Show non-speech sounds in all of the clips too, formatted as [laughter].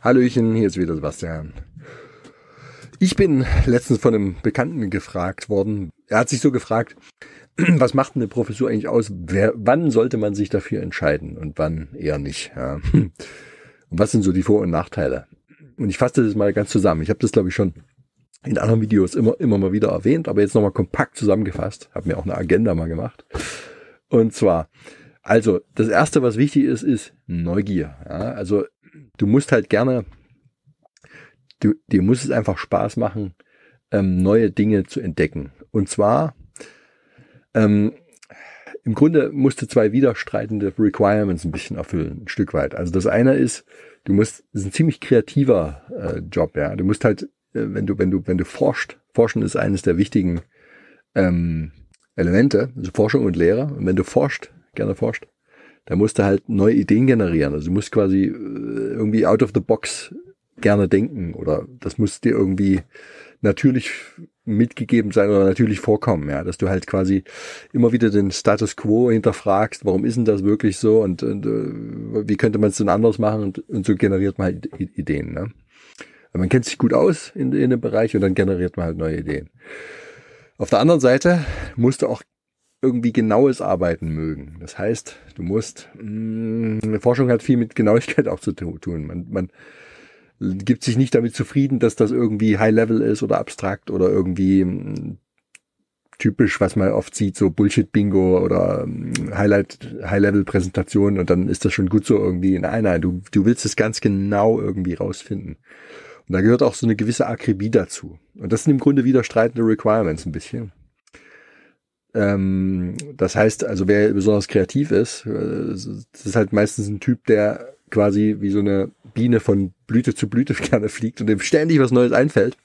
Hallöchen, hier ist wieder Sebastian. Ich bin letztens von einem Bekannten gefragt worden. Er hat sich so gefragt, [clears throat] was macht eine Professur eigentlich aus? Wer, wann sollte man sich dafür entscheiden und wann eher nicht? Ja. Und [laughs] was sind so die Vor- und Nachteile? Und ich fasse das mal ganz zusammen. Ich habe das, glaube ich, schon in anderen Videos immer, immer mal wieder erwähnt, aber jetzt nochmal kompakt zusammengefasst. Habe mir auch eine Agenda mal gemacht. Und zwar, also das Erste, was wichtig ist, ist Neugier. Ja. Also du musst halt gerne, du, dir muss es einfach Spaß machen, ähm, neue Dinge zu entdecken. Und zwar, ähm, im Grunde musst du zwei widerstreitende Requirements ein bisschen erfüllen, ein Stück weit. Also das eine ist, du musst, das ist ein ziemlich kreativer äh, Job, ja. Du musst halt, äh, wenn du, wenn du, wenn du forschst, Forschen ist eines der wichtigen ähm, Elemente, also Forschung und Lehre. Und wenn du forscht, gerne forscht, da musst du halt neue Ideen generieren. Also du musst quasi äh, irgendwie out of the box gerne denken oder das muss dir irgendwie natürlich mitgegeben sein oder natürlich vorkommen, ja, dass du halt quasi immer wieder den Status quo hinterfragst, warum ist denn das wirklich so und, und äh, wie könnte man es denn anders machen und, und so generiert man halt Ideen. Ne? Man kennt sich gut aus in, in dem Bereich und dann generiert man halt neue Ideen. Auf der anderen Seite musst du auch irgendwie genaues Arbeiten mögen. Das heißt, du musst, mh, mm, Forschung hat viel mit Genauigkeit auch zu tun. Man, man gibt sich nicht damit zufrieden, dass das irgendwie High Level ist oder abstrakt oder irgendwie mm, typisch, was man oft sieht, so Bullshit-Bingo oder mm, Highlight, High-Level-Präsentation und dann ist das schon gut so irgendwie. Nein, nein, du, du willst es ganz genau irgendwie rausfinden. Und da gehört auch so eine gewisse Akribie dazu. Und das sind im Grunde widerstreitende Requirements ein bisschen. Ähm, das heißt, also wer besonders kreativ ist, äh, das ist halt meistens ein Typ, der quasi wie so eine Biene von Blüte zu Blüte [laughs] gerne fliegt und dem ständig was Neues einfällt,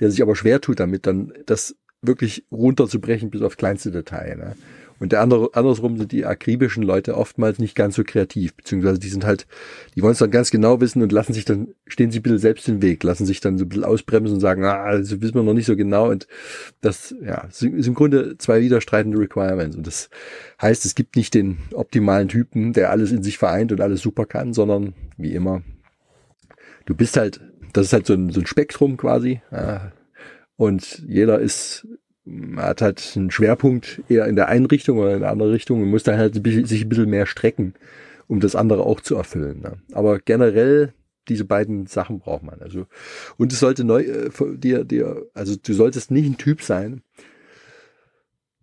der sich aber schwer tut damit, dann das wirklich runterzubrechen bis auf kleinste Detail. Ne? Und der andere, andersrum sind die akribischen Leute oftmals nicht ganz so kreativ, beziehungsweise die sind halt, die wollen es dann ganz genau wissen und lassen sich dann, stehen sie ein bisschen selbst im Weg, lassen sich dann so ein bisschen ausbremsen und sagen, ah, also wissen wir noch nicht so genau. Und das, ja, sind im Grunde zwei widerstreitende Requirements. Und das heißt, es gibt nicht den optimalen Typen, der alles in sich vereint und alles super kann, sondern wie immer, du bist halt, das ist halt so ein, so ein Spektrum quasi. Ja, und jeder ist hat halt einen Schwerpunkt eher in der einen Richtung oder in der anderen Richtung und muss dann halt sich ein bisschen mehr strecken, um das andere auch zu erfüllen. Ne? Aber generell diese beiden Sachen braucht man. Also und es sollte neu äh, dir dir also du solltest nicht ein Typ sein,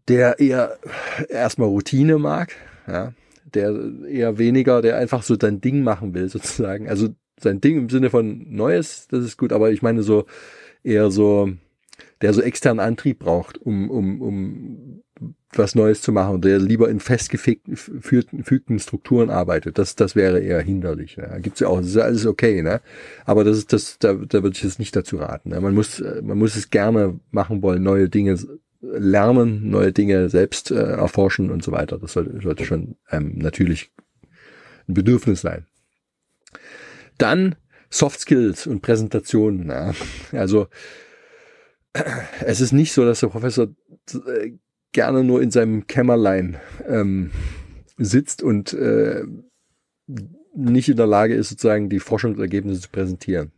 der eher erstmal Routine mag, ja, der eher weniger, der einfach so dein Ding machen will sozusagen. Also sein Ding im Sinne von Neues, das ist gut, aber ich meine so eher so der so externen Antrieb braucht, um, um, um was Neues zu machen der lieber in festgefügten Strukturen arbeitet. Das, das wäre eher hinderlich. Ne? Gibt's ja auch, das ist alles okay, ne? Aber das ist das, da, da würde ich jetzt nicht dazu raten. Ne? Man muss, man muss es gerne machen wollen, neue Dinge lernen, neue Dinge selbst äh, erforschen und so weiter. Das sollte, sollte schon ähm, natürlich ein Bedürfnis sein. Dann Soft Skills und Präsentationen. Ne? Also es ist nicht so, dass der Professor äh, gerne nur in seinem Kämmerlein ähm, sitzt und äh, nicht in der Lage ist, sozusagen die Forschungsergebnisse zu präsentieren.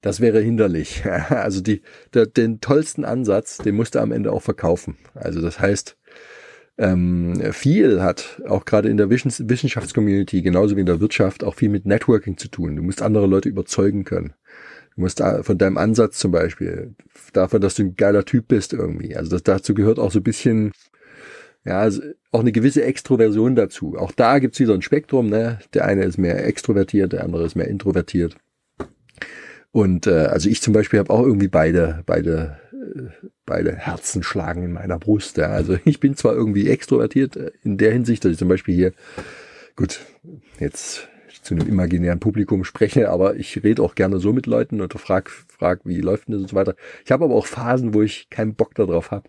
Das wäre hinderlich. [laughs] Also die, der, den tollsten Ansatz, den musst du am Ende auch verkaufen. Also das heißt, ähm, viel hat auch gerade in der Wissenschaftscommunity, genauso wie in der Wirtschaft, auch viel mit Networking zu tun. Du musst andere Leute überzeugen können. Du musst von deinem Ansatz zum Beispiel, davon, dass du ein geiler Typ bist irgendwie. Also das, dazu gehört auch so ein bisschen, ja, also auch eine gewisse Extroversion dazu. Auch da gibt's wieder ein Spektrum, ne? Der eine ist mehr extrovertiert, der andere ist mehr introvertiert. Und äh, also ich zum Beispiel habe auch irgendwie beide, beide, äh, beide Herzen schlagen in meiner Brust. Ja. Also [laughs] ich bin zwar irgendwie extrovertiert äh, in der Hinsicht, dass ich zum Beispiel hier, gut, jetzt zu einem imaginären Publikum spreche, aber ich rede auch gerne so mit Leuten und frag, frag, wie läuft denn das und so weiter. Ich habe aber auch Phasen, wo ich keinen Bock darauf habe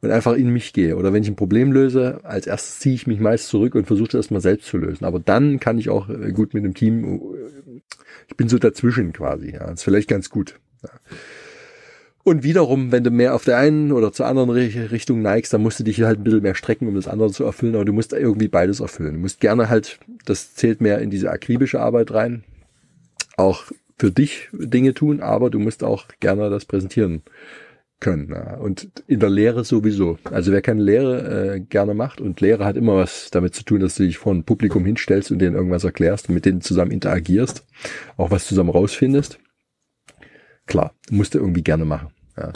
und einfach in mich gehe. Oder wenn ich ein Problem löse, als erstes ziehe ich mich meist zurück und versuche das mal selbst zu lösen. Aber dann kann ich auch äh, gut mit dem Team, äh, ich bin so dazwischen quasi. Ja, das ist vielleicht ganz gut. Ja. Und wiederum, wenn du mehr auf der einen oder zur anderen Richtung neigst, dann musst du dich halt ein bisschen mehr strecken, um das andere zu erfüllen. Aber du musst irgendwie beides erfüllen. Du musst gerne halt, das zählt mehr in diese akribische Arbeit rein. auch für dich Dinge tun, aber du musst auch gerne das präsentieren können. Und in der Lehre sowieso. Also wer keine Lehre äh, gerne macht und Lehre hat immer was damit zu tun, dass du dich vor ein Publikum hinstellst und denen irgendwas erklärst und mit denen zusammen interagierst, auch was zusammen rausfindest. Klar, musst du irgendwie gerne machen. Ja.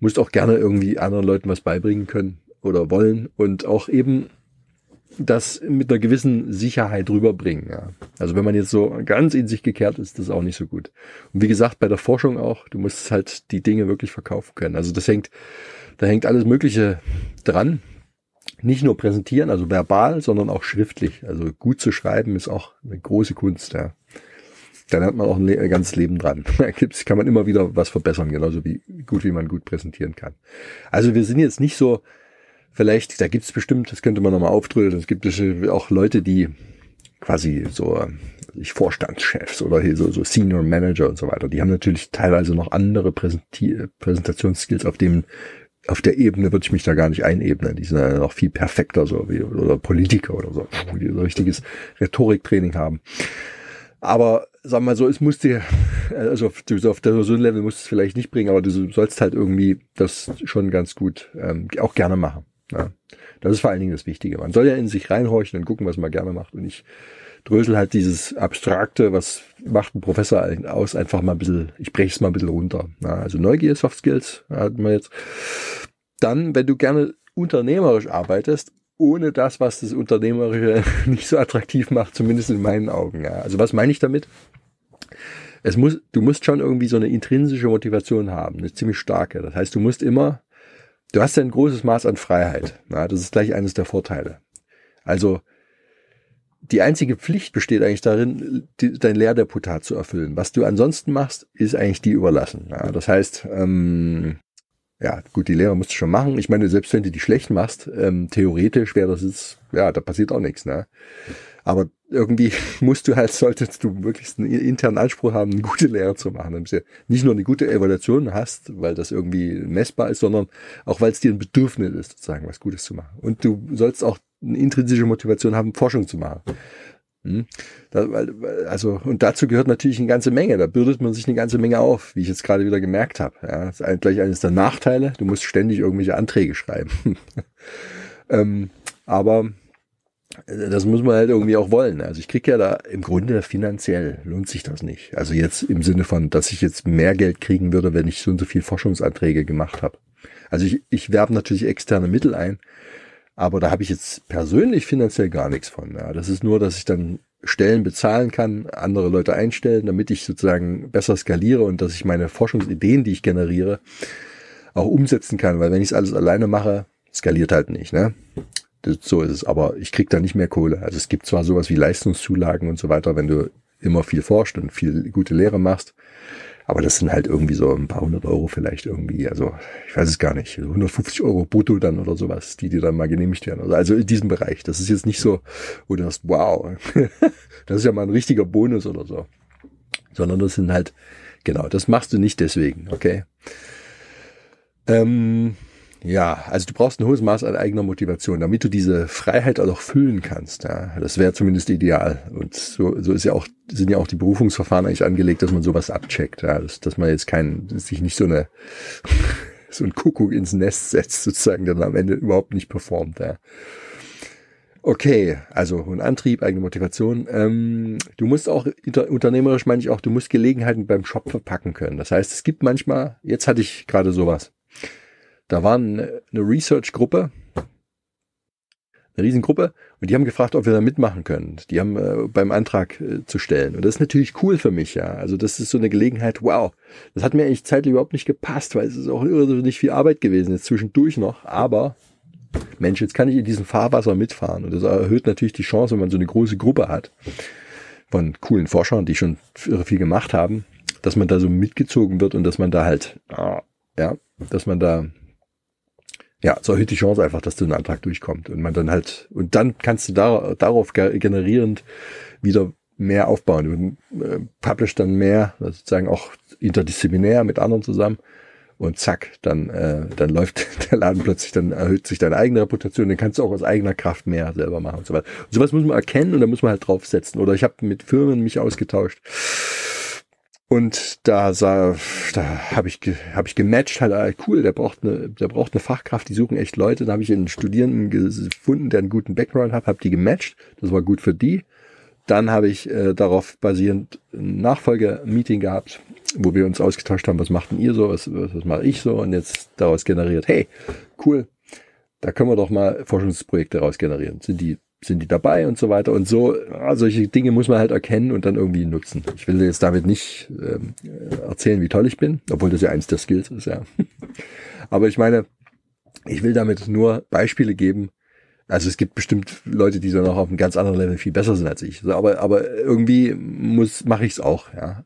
Musst auch gerne irgendwie anderen Leuten was beibringen können oder wollen und auch eben das mit einer gewissen Sicherheit rüberbringen. Ja. Also wenn man jetzt so ganz in sich gekehrt ist, das ist auch nicht so gut. Und wie gesagt, bei der Forschung auch, du musst halt die Dinge wirklich verkaufen können. Also das hängt, da hängt alles Mögliche dran. Nicht nur präsentieren, also verbal, sondern auch schriftlich. Also gut zu schreiben ist auch eine große Kunst. Ja. Dann hat man auch ein, ein ganzes Leben dran. [laughs] Da gibt's, kann man immer wieder was verbessern, genauso wie gut, wie man gut präsentieren kann. Also wir sind jetzt nicht so, vielleicht, da gibt es bestimmt, das könnte man nochmal aufdröseln, es gibt auch Leute, die quasi so ich Vorstandschefs oder hier so, so Senior Manager und so weiter, die haben natürlich teilweise noch andere Präsenti Präsentationsskills auf dem auf der Ebene würde ich mich da gar nicht einebnen. Die sind ja noch viel perfekter so wie oder Politiker oder so, die so richtiges Rhetoriktraining haben. Aber sag mal so, es musste, [laughs] also auf, auf der so ein Level musst du es vielleicht nicht bringen, aber du sollst halt irgendwie das schon ganz gut ähm, auch gerne machen. Ja. Das ist vor allen Dingen das Wichtige. Man soll ja in sich reinhorchen und gucken, was man gerne macht. Und ich drösel halt dieses Abstrakte, was macht ein Professor aus, einfach mal ein bisschen, ich breche es mal ein bisschen runter. Ja, also Neugier, Soft Skills hatten wir jetzt. Dann, wenn du gerne unternehmerisch arbeitest, ohne das, was das Unternehmerische [laughs] nicht so attraktiv macht, zumindest in meinen Augen. Ja. Also was meine ich damit? Es muss, du musst schon irgendwie so eine intrinsische Motivation haben, eine ziemlich starke. Das heißt, du musst immer Du hast ja ein großes Maß an Freiheit. Na, das ist gleich eines der Vorteile. Also die einzige Pflicht besteht eigentlich darin, die, dein Lehrdeputat zu erfüllen. Was du ansonsten machst, ist eigentlich die überlassen. Ja, das heißt, ähm, ja, gut, die Lehre musst du schon machen. Ich meine, selbst wenn du die schlecht machst, ähm, theoretisch wäre das jetzt, ja, da passiert auch nichts. Ne? Aber irgendwie [laughs] musst du halt, solltest du möglichst einen internen Anspruch haben, eine gute Lehre zu machen. Damit du nicht nur eine gute Evaluation hast, weil das irgendwie messbar ist, sondern auch, weil es dir ein Bedürfnis ist, sozusagen was Gutes zu machen. Und du sollst auch eine intrinsische Motivation haben, Forschung zu machen. Hm? Also, und dazu gehört natürlich eine ganze Menge. Da bürdet man sich eine ganze Menge auf, wie ich jetzt gerade wieder gemerkt habe. Ja, das ist gleich eines der Nachteile. Du musst ständig irgendwelche Anträge schreiben. [laughs] ähm, aber das muss man halt irgendwie auch wollen. Also ich kriege ja da im Grunde finanziell lohnt sich das nicht. Also jetzt im Sinne von, dass ich jetzt mehr Geld kriegen würde, wenn ich so und so viel Forschungsanträge gemacht habe. Also ich, ich werbe natürlich externe Mittel ein, aber da habe ich jetzt persönlich finanziell gar nichts von. Ja, das ist nur, dass ich dann Stellen bezahlen kann, andere Leute einstellen, damit ich sozusagen besser skaliere und dass ich meine Forschungsideen, die ich generiere, auch umsetzen kann. Weil wenn ich es alles alleine mache, skaliert halt nicht. Ne? so ist es. Aber ich krieg da nicht mehr Kohle. Also es gibt zwar sowas wie Leistungszulagen und so weiter, wenn du immer viel forscht und viel gute Lehre machst. Aber das sind halt irgendwie so ein paar hundert Euro vielleicht irgendwie. Also ich weiß es gar nicht. 150 Euro brutto dann oder sowas, die dir dann mal genehmigt werden. Also in diesem Bereich. Das ist jetzt nicht so, wo du hast, wow, [laughs] das ist ja mal ein richtiger Bonus oder so. Sondern das sind halt, genau, das machst du nicht deswegen, okay? Ähm, ja, also du brauchst ein hohes Maß an eigener Motivation, damit du diese Freiheit auch füllen kannst. Ja, das wäre zumindest ideal. Und so, so ist ja auch, sind ja auch die Berufungsverfahren eigentlich angelegt, dass man sowas abcheckt. Ja, dass, dass man jetzt kein, sich nicht so eine, [laughs] so ein Kuckuck ins Nest setzt, sozusagen, der dann am Ende überhaupt nicht performt. Ja. Okay, also ein Antrieb, eigene Motivation. Ähm, du musst auch unternehmerisch meine ich auch, du musst Gelegenheiten beim Shop verpacken können. Das heißt, es gibt manchmal, jetzt hatte ich gerade sowas. Da war eine, Research-Gruppe, eine Riesengruppe, und die haben gefragt, ob wir da mitmachen können. Die haben äh, beim Antrag äh, zu stellen. Und das ist natürlich cool für mich, ja. Also das ist so eine Gelegenheit, wow. Das hat mir eigentlich zeitlich überhaupt nicht gepasst, weil es ist auch nicht viel Arbeit gewesen, jetzt zwischendurch noch. Aber Mensch, jetzt kann ich in diesem Fahrwasser mitfahren. Und das erhöht natürlich die Chance, wenn man so eine große Gruppe hat von coolen Forschern, die schon viel gemacht haben, dass man da so mitgezogen wird und dass man da halt, ah, ja, dass man da ja, so erhöht die Chance einfach, dass du einen Antrag durchkommt und man dann halt, und dann kannst du da, darauf generierend wieder mehr aufbauen. Du äh, publish dann mehr, sozusagen auch interdisziplinär mit anderen zusammen und zack, dann, äh, dann läuft [laughs] der Laden plötzlich, dann erhöht sich deine eigene Reputation, dann kannst du auch aus eigener Kraft mehr selber machen und so weiter. Und sowas muss man erkennen und da muss man halt draufsetzen. Oder ich habe mit Firmen mich ausgetauscht Und da sah, da habe ich, hab ich gematcht, halt, ah, cool, der braucht eine, der braucht eine Fachkraft, die suchen echt Leute. Da habe ich einen Studierenden gefunden, der einen guten Background hat, habe die gematcht. Das war gut für die. Dann habe ich äh, darauf basierend ein Nachfolger-Meeting gehabt, wo wir uns ausgetauscht haben, was macht denn ihr so, was, was, was mache ich so und jetzt daraus generiert, hey, cool, da können wir doch mal Forschungsprojekte raus generieren. Sind die sind die dabei und so weiter. Und so, solche Dinge muss man halt erkennen und dann irgendwie nutzen. Ich will jetzt damit nicht ähm, erzählen, wie toll ich bin, obwohl das ja eins der Skills ist, ja. [laughs] Aber ich meine, ich will damit nur Beispiele geben. Also es gibt bestimmt Leute, die so noch auf einem ganz anderen Level viel besser sind als ich. Aber, aber irgendwie muss, mache ich es auch, ja.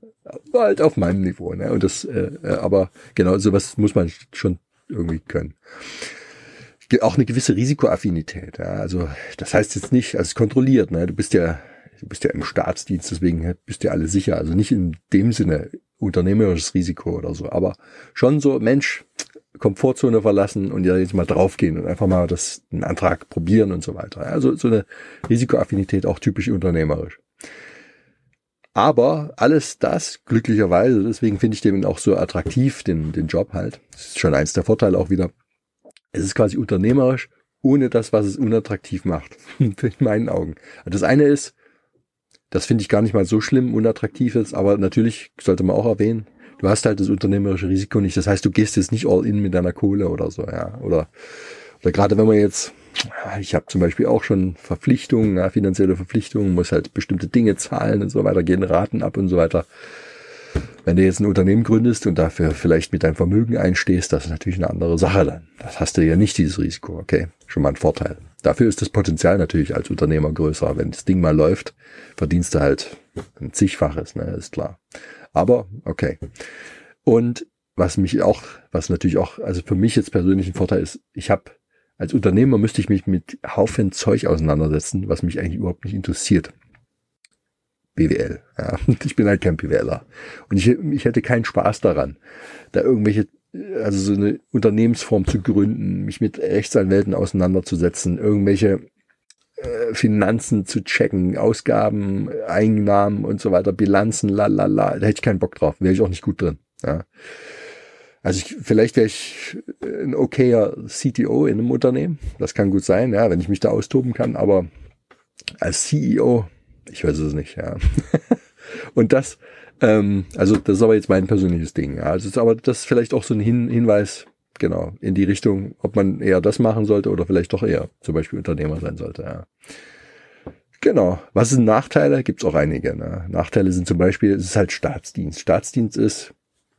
Halt auf meinem Niveau, ne? Und das, äh, äh aber genau, sowas muss man schon irgendwie können auch eine gewisse Risikoaffinität. Ja. Also das heißt jetzt nicht, also kontrolliert, ne? Du bist ja, du bist ja im Staatsdienst, deswegen bist du ja alle sicher. Also nicht in dem Sinne unternehmerisches Risiko oder so, aber schon so, Mensch, Komfortzone verlassen und ja jetzt mal draufgehen und einfach mal das einen Antrag probieren und so weiter. Also so eine Risikoaffinität auch typisch unternehmerisch. Aber alles das, glücklicherweise, deswegen finde ich den auch so attraktiv, den, den Job halt. Das ist schon eins der Vorteile auch wieder es ist quasi unternehmerisch, ohne das, was es unattraktiv macht. [laughs] in meinen Augen. Das eine ist, das finde ich gar nicht mal so schlimm, unattraktiv ist, aber natürlich sollte man auch erwähnen, du hast halt das unternehmerische Risiko nicht. Das heißt, du gehst jetzt nicht all in mit deiner Kohle oder so, ja. Oder, oder gerade wenn man jetzt, ich habe zum Beispiel auch schon Verpflichtungen, ja, finanzielle Verpflichtungen, muss halt bestimmte Dinge zahlen und so weiter, gehen Raten ab und so weiter. Wenn du jetzt ein Unternehmen gründest und dafür vielleicht mit deinem Vermögen einstehst, das ist natürlich eine andere Sache dann. Das hast du ja nicht, dieses Risiko. Okay, schon mal ein Vorteil. Dafür ist das Potenzial natürlich als Unternehmer größer. Wenn das Ding mal läuft, verdienst du halt ein zigfaches, ne, ist klar. Aber okay. Und was mich auch, was natürlich auch, also für mich jetzt persönlich ein Vorteil ist, ich habe als Unternehmer müsste ich mich mit Haufen Zeug auseinandersetzen, was mich eigentlich überhaupt nicht interessiert. BWL. Ja. [laughs] Ich bin halt kein BWLer. Und ich, ich hätte keinen Spaß daran, da irgendwelche, also so eine Unternehmensform zu gründen, mich mit Rechtsanwälten auseinanderzusetzen, irgendwelche äh, Finanzen zu checken, Ausgaben, Einnahmen und so weiter, Bilanzen, la la la. Da hätte ich keinen Bock drauf. Wäre ich auch nicht gut drin. Ja. Also ich, vielleicht wäre ich ein okayer CTO in einem Unternehmen. Das kann gut sein, ja, wenn ich mich da austoben kann. Aber als CEO ich weiß es nicht, ja. [laughs] und das, ähm, also das ist aber jetzt mein persönliches Ding. Ja. Also ist aber das ist vielleicht auch so ein Hin Hinweis, genau, in die Richtung, ob man eher das machen sollte oder vielleicht doch eher zum Beispiel Unternehmer sein sollte, ja. Genau. Was sind Nachteile? Gibt's auch einige. Ne? Nachteile sind zum Beispiel, es ist halt Staatsdienst. Staatsdienst ist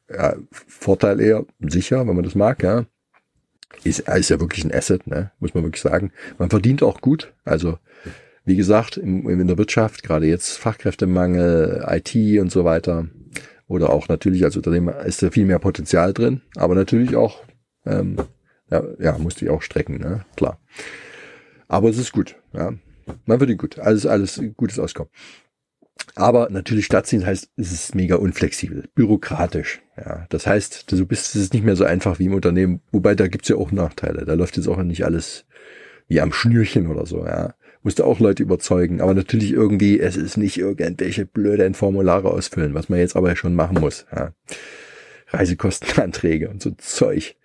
ja, Vorteil eher sicher, wenn man das mag, ja. Ist, ist ja wirklich ein Asset, ne? muss man wirklich sagen. Man verdient auch gut. Also wie gesagt, im, in der Wirtschaft, gerade jetzt Fachkräftemangel, IT und so weiter, oder auch natürlich als Unternehmer ist da viel mehr Potenzial drin, aber natürlich auch, ähm, ja, ja, musste ich auch strecken, ne? klar. Aber es ist gut, ja. Man wird gut, alles, alles gutes Auskommen. Aber natürlich Stadtdienst heißt, es ist mega unflexibel, bürokratisch. Ja, das heißt, du bist es ist nicht mehr so einfach wie im Unternehmen, wobei da gibt's ja auch Nachteile. Da läuft jetzt auch nicht alles wie am Schnürchen oder so. Ja, musste auch Leute überzeugen. Aber natürlich irgendwie, es ist nicht irgendwelche blöden Formulare ausfüllen, was man jetzt aber schon machen muss. Ja. Reisekostenanträge und so Zeug.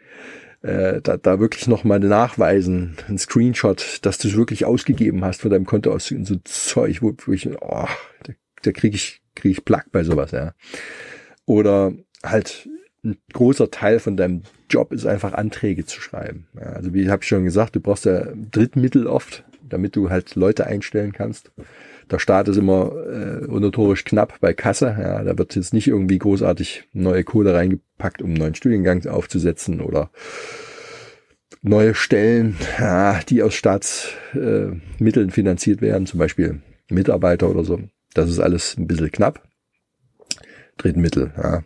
Äh, da, da wirklich nochmal nachweisen, ein Screenshot, dass du es wirklich ausgegeben hast von deinem Konto aus, so Zeug, wo, wo ich, oh, da, da kriege ich, krieg ich Plack bei sowas, ja. Oder halt ein großer Teil von deinem Job ist einfach Anträge zu schreiben. Ja, also wie habe ich schon gesagt, du brauchst ja Drittmittel oft, damit du halt Leute einstellen kannst. Der Staat ist immer äh, notorisch knapp bei Kasse. Ja, da wird jetzt nicht irgendwie großartig neue Kohle reingepackt, um einen neuen Studiengang aufzusetzen oder neue Stellen, ja, die aus Staatsmitteln äh, finanziert werden, zum Beispiel Mitarbeiter oder so. Das ist alles ein bisschen knapp. Drittmittel, ja.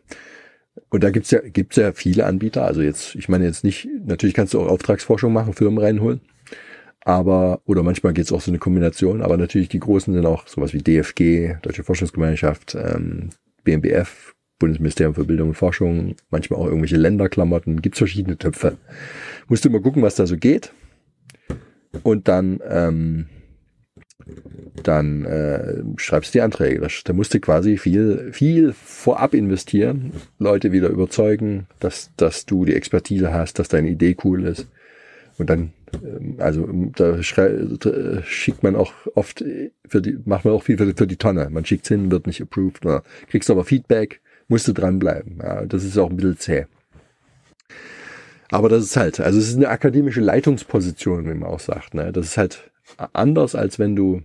Und da gibt's ja, gibt's ja viele Anbieter. Also jetzt, ich meine jetzt nicht, natürlich kannst du auch Auftragsforschung machen, Firmen reinholen. Aber, oder manchmal geht's auch so eine Kombination, aber natürlich die großen sind auch sowas wie DFG, Deutsche Forschungsgemeinschaft, ähm, BMBF, Bundesministerium für Bildung und Forschung, manchmal auch irgendwelche Länderklamotten, gibt's verschiedene Töpfe. Musst du mal gucken, was da so geht. Und dann, ähm, dann äh, schreibst du die Anträge. Da, da musst du quasi viel, viel vorab investieren, Leute wieder überzeugen, dass, dass du die Expertise hast, dass deine Idee cool ist. Und dann, ähm, also da, da schickt man auch oft für die, macht man auch viel für die, für die Tonne. Man schickt hin, wird nicht approved, oder kriegst aber Feedback, musst du dranbleiben. Ja, das ist auch ein bisschen zäh. Aber das ist halt, also es ist eine akademische Leitungsposition, wie man auch sagt. Ne? Das ist halt anders, als wenn du,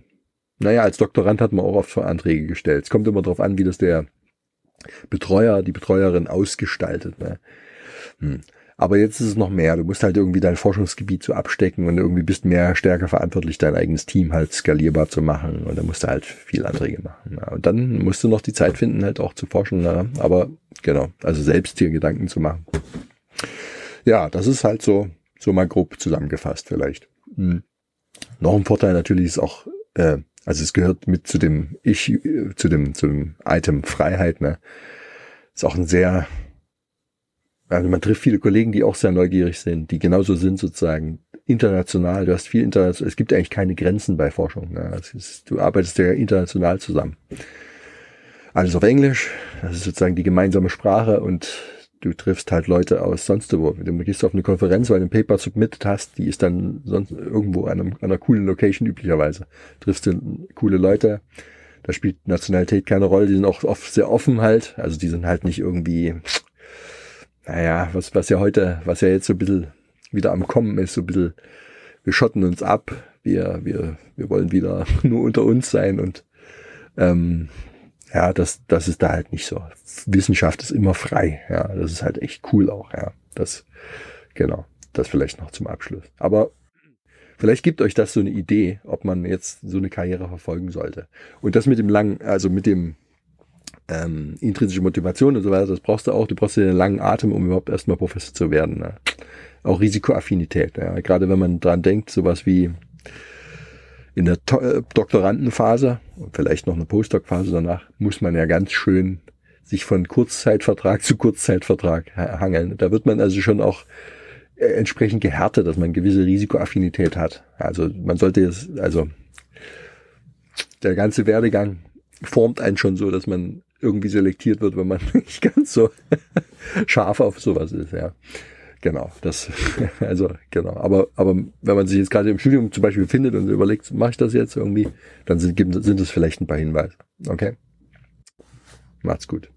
naja, als Doktorand hat man auch oft Anträge gestellt. Es kommt immer darauf an, wie das der Betreuer, die Betreuerin ausgestaltet. Ne? Hm. Aber jetzt ist es noch mehr. Du musst halt irgendwie dein Forschungsgebiet so abstecken und irgendwie bist mehr stärker verantwortlich, dein eigenes Team halt skalierbar zu machen. Und dann musst du halt viel Anträge machen. Ja. Und dann musst du noch die Zeit finden, halt auch zu forschen. Ja. Aber genau, also selbst hier Gedanken zu machen. Ja, das ist halt so, so mal grob zusammengefasst vielleicht. Hm. Noch ein Vorteil natürlich ist auch, äh, also es gehört mit zu dem Ich, äh, zu dem, zu dem Item Freiheit, ne? Ist auch ein sehr, also man trifft viele Kollegen, die auch sehr neugierig sind, die genauso sind sozusagen international. Du hast viel international, es gibt eigentlich keine Grenzen bei Forschung. Ne? Ist, du arbeitest ja international zusammen. Alles auf Englisch, das ist sozusagen die gemeinsame Sprache und du triffst halt Leute aus sonst wo. Du gehst auf eine Konferenz, weil du ein Paper submitted hast, die ist dann sonst irgendwo an, einem, an einer coolen Location üblicherweise. Triffst du coole Leute. Da spielt Nationalität keine Rolle. Die sind auch oft sehr offen halt. Also die sind halt nicht irgendwie, naja, was, was ja heute, was ja jetzt so ein bisschen wieder am Kommen ist, so ein bisschen, wir schotten uns ab. Wir, wir, wir wollen wieder [laughs] nur unter uns sein und ähm, ja, das, das ist da halt nicht so. Wissenschaft ist immer frei. Ja, das ist halt echt cool auch. Ja, das, genau, das vielleicht noch zum Abschluss. Aber vielleicht gibt euch das so eine Idee, ob man jetzt so eine Karriere verfolgen sollte. Und das mit dem langen, also mit dem ähm, intrinsische Motivation und so weiter, das brauchst du auch. Du brauchst einen langen Atem, um überhaupt erstmal Professor zu werden. Ne? Auch Risikoaffinität. Ja? Gerade wenn man dran denkt, sowas wie in der äh, Doktorandenphase und vielleicht noch eine Postdoc-Phase danach muss man ja ganz schön sich von Kurzzeitvertrag zu Kurzzeitvertrag hangeln. Da wird man also schon auch äh, entsprechend gehärtet, dass man gewisse Risikoaffinität hat. Also man sollte es, also der ganze Werdegang formt einen schon so, dass man irgendwie selektiert wird, wenn man [laughs] nicht ganz so [laughs] scharf auf sowas ist, ja. Genau, das, [laughs] also genau. Aber, aber wenn man sich jetzt gerade im Studium zum Beispiel findet und überlegt, mache ich das jetzt irgendwie, dann sind, sind es vielleicht ein paar Hinweise. Okay? Macht's gut.